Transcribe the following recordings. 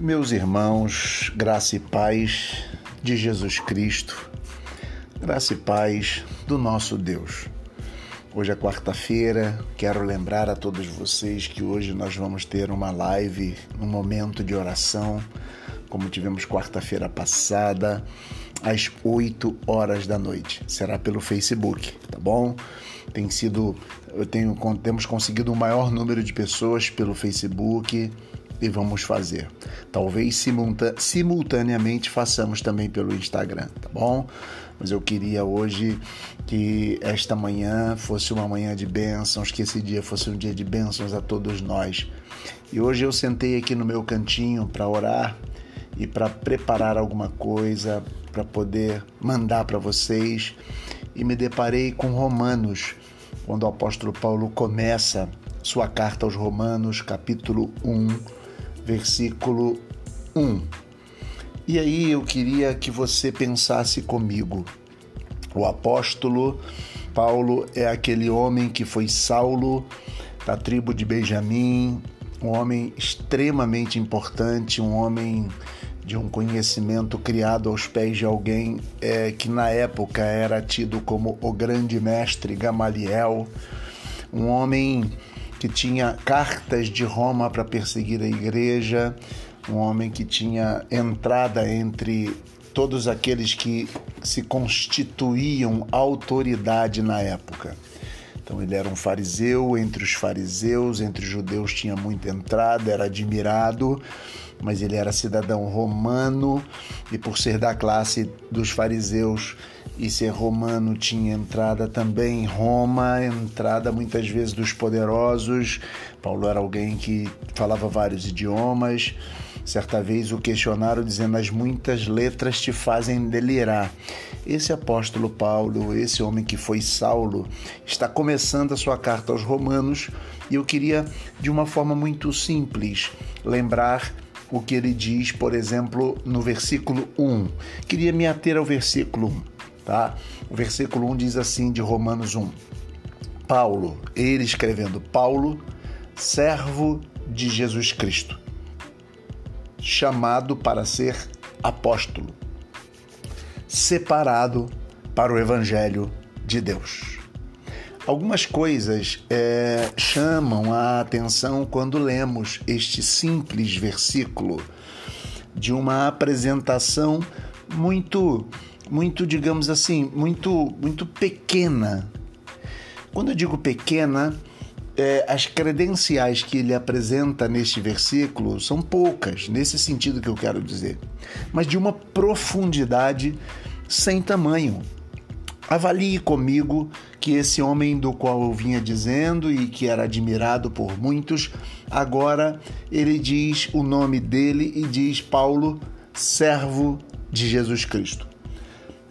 Meus irmãos, graça e paz de Jesus Cristo, graça e paz do nosso Deus. Hoje é quarta-feira, quero lembrar a todos vocês que hoje nós vamos ter uma live, um momento de oração, como tivemos quarta-feira passada, às 8 horas da noite. Será pelo Facebook, tá bom? Tem sido, eu tenho, temos conseguido um maior número de pessoas pelo Facebook e vamos fazer. Talvez simultaneamente façamos também pelo Instagram, tá bom? Mas eu queria hoje que esta manhã fosse uma manhã de bênçãos, que esse dia fosse um dia de bênçãos a todos nós. E hoje eu sentei aqui no meu cantinho para orar e para preparar alguma coisa para poder mandar para vocês e me deparei com Romanos, quando o apóstolo Paulo começa sua carta aos Romanos, capítulo 1 versículo 1. E aí eu queria que você pensasse comigo. O apóstolo Paulo é aquele homem que foi Saulo da tribo de Benjamim, um homem extremamente importante, um homem de um conhecimento criado aos pés de alguém é, que na época era tido como o grande mestre Gamaliel, um homem que tinha cartas de Roma para perseguir a igreja, um homem que tinha entrada entre todos aqueles que se constituíam autoridade na época. Então ele era um fariseu, entre os fariseus, entre os judeus tinha muita entrada, era admirado, mas ele era cidadão romano e por ser da classe dos fariseus e ser romano tinha entrada também em Roma, entrada muitas vezes dos poderosos. Paulo era alguém que falava vários idiomas. Certa vez o questionaram dizendo: As muitas letras te fazem delirar. Esse apóstolo Paulo, esse homem que foi Saulo, está começando a sua carta aos Romanos e eu queria, de uma forma muito simples, lembrar o que ele diz, por exemplo, no versículo 1. Queria me ater ao versículo 1, tá? O versículo 1 diz assim de Romanos 1. Paulo, ele escrevendo Paulo, servo de Jesus Cristo, chamado para ser apóstolo, separado para o evangelho de Deus. Algumas coisas é, chamam a atenção quando lemos este simples versículo de uma apresentação muito, muito, digamos assim, muito, muito pequena. Quando eu digo pequena, é, as credenciais que ele apresenta neste versículo são poucas, nesse sentido que eu quero dizer, mas de uma profundidade sem tamanho. Avalie comigo que esse homem do qual eu vinha dizendo e que era admirado por muitos, agora ele diz o nome dele e diz Paulo, servo de Jesus Cristo.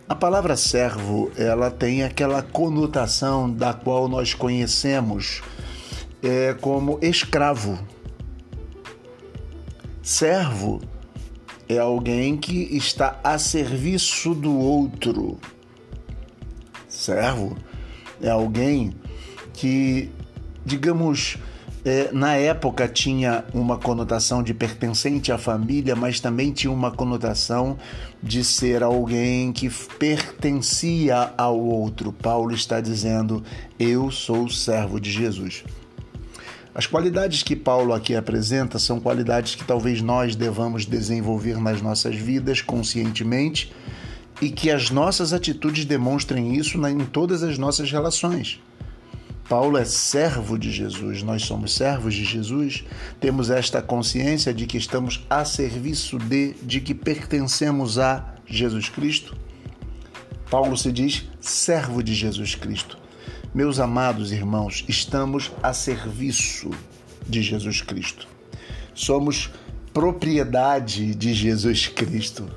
A palavra servo, ela tem aquela conotação da qual nós conhecemos é, como escravo. Servo é alguém que está a serviço do outro Servo é alguém que, digamos, é, na época tinha uma conotação de pertencente à família, mas também tinha uma conotação de ser alguém que pertencia ao outro. Paulo está dizendo: Eu sou servo de Jesus. As qualidades que Paulo aqui apresenta são qualidades que talvez nós devamos desenvolver nas nossas vidas conscientemente e que as nossas atitudes demonstrem isso em todas as nossas relações. Paulo é servo de Jesus, nós somos servos de Jesus, temos esta consciência de que estamos a serviço de, de que pertencemos a Jesus Cristo. Paulo se diz servo de Jesus Cristo. Meus amados irmãos, estamos a serviço de Jesus Cristo. Somos propriedade de Jesus Cristo.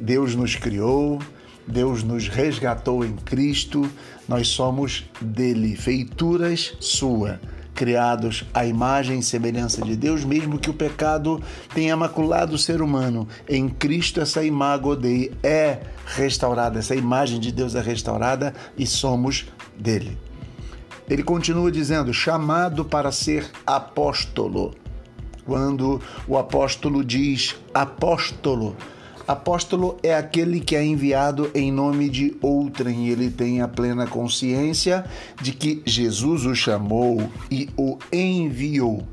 Deus nos criou, Deus nos resgatou em Cristo, nós somos dele, feituras sua, criados à imagem e semelhança de Deus, mesmo que o pecado tenha maculado o ser humano. Em Cristo essa imagem Dei é restaurada, essa imagem de Deus é restaurada e somos dele. Ele continua dizendo: chamado para ser apóstolo. quando o apóstolo diz apóstolo. Apóstolo é aquele que é enviado em nome de outrem. Ele tem a plena consciência de que Jesus o chamou e o enviou.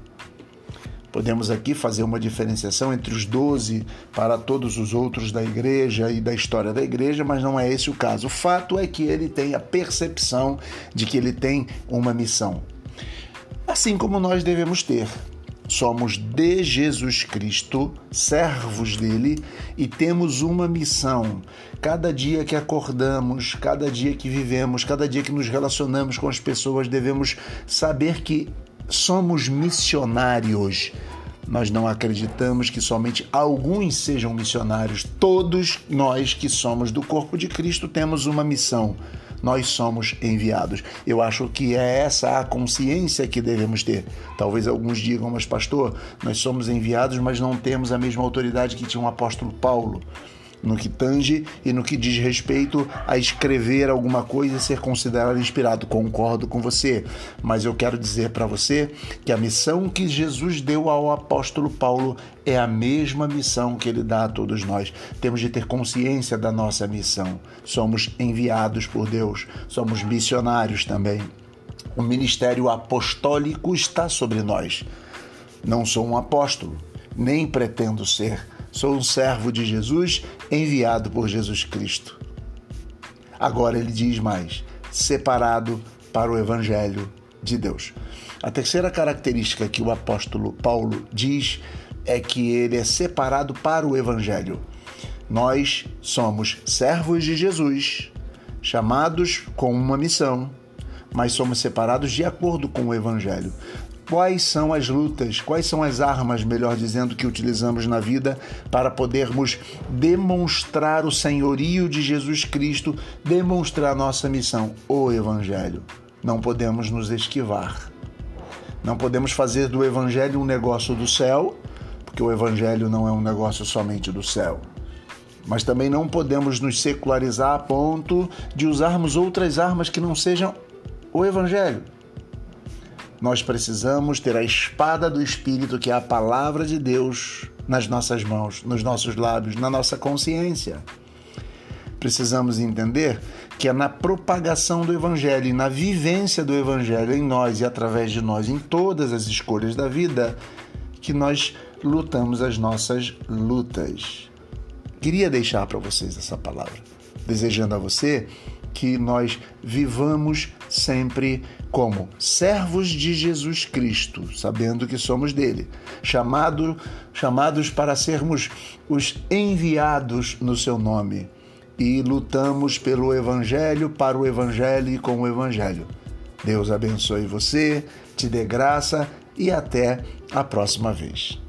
Podemos aqui fazer uma diferenciação entre os doze para todos os outros da igreja e da história da igreja, mas não é esse o caso. O fato é que ele tem a percepção de que ele tem uma missão. Assim como nós devemos ter. Somos de Jesus Cristo, servos dele, e temos uma missão. Cada dia que acordamos, cada dia que vivemos, cada dia que nos relacionamos com as pessoas, devemos saber que somos missionários. Nós não acreditamos que somente alguns sejam missionários. Todos nós que somos do corpo de Cristo temos uma missão. Nós somos enviados. Eu acho que é essa a consciência que devemos ter. Talvez alguns digam, mas pastor, nós somos enviados, mas não temos a mesma autoridade que tinha o apóstolo Paulo no que tange e no que diz respeito a escrever alguma coisa e ser considerado inspirado. Concordo com você, mas eu quero dizer para você que a missão que Jesus deu ao apóstolo Paulo é a mesma missão que ele dá a todos nós. Temos de ter consciência da nossa missão. Somos enviados por Deus, somos missionários também. O ministério apostólico está sobre nós. Não sou um apóstolo, nem pretendo ser Sou um servo de Jesus enviado por Jesus Cristo. Agora ele diz mais: separado para o Evangelho de Deus. A terceira característica que o apóstolo Paulo diz é que ele é separado para o Evangelho. Nós somos servos de Jesus, chamados com uma missão, mas somos separados de acordo com o Evangelho quais são as lutas, quais são as armas, melhor dizendo, que utilizamos na vida para podermos demonstrar o senhorio de Jesus Cristo, demonstrar nossa missão, o Evangelho. Não podemos nos esquivar. Não podemos fazer do Evangelho um negócio do céu, porque o Evangelho não é um negócio somente do céu. Mas também não podemos nos secularizar a ponto de usarmos outras armas que não sejam o Evangelho nós precisamos ter a espada do Espírito, que é a palavra de Deus, nas nossas mãos, nos nossos lábios, na nossa consciência. Precisamos entender que é na propagação do Evangelho e na vivência do Evangelho em nós e através de nós, em todas as escolhas da vida, que nós lutamos as nossas lutas. Queria deixar para vocês essa palavra, desejando a você que nós vivamos sempre como servos de Jesus Cristo, sabendo que somos dele, chamado, chamados para sermos os enviados no seu nome e lutamos pelo evangelho, para o evangelho e com o evangelho. Deus abençoe você, te dê graça e até a próxima vez.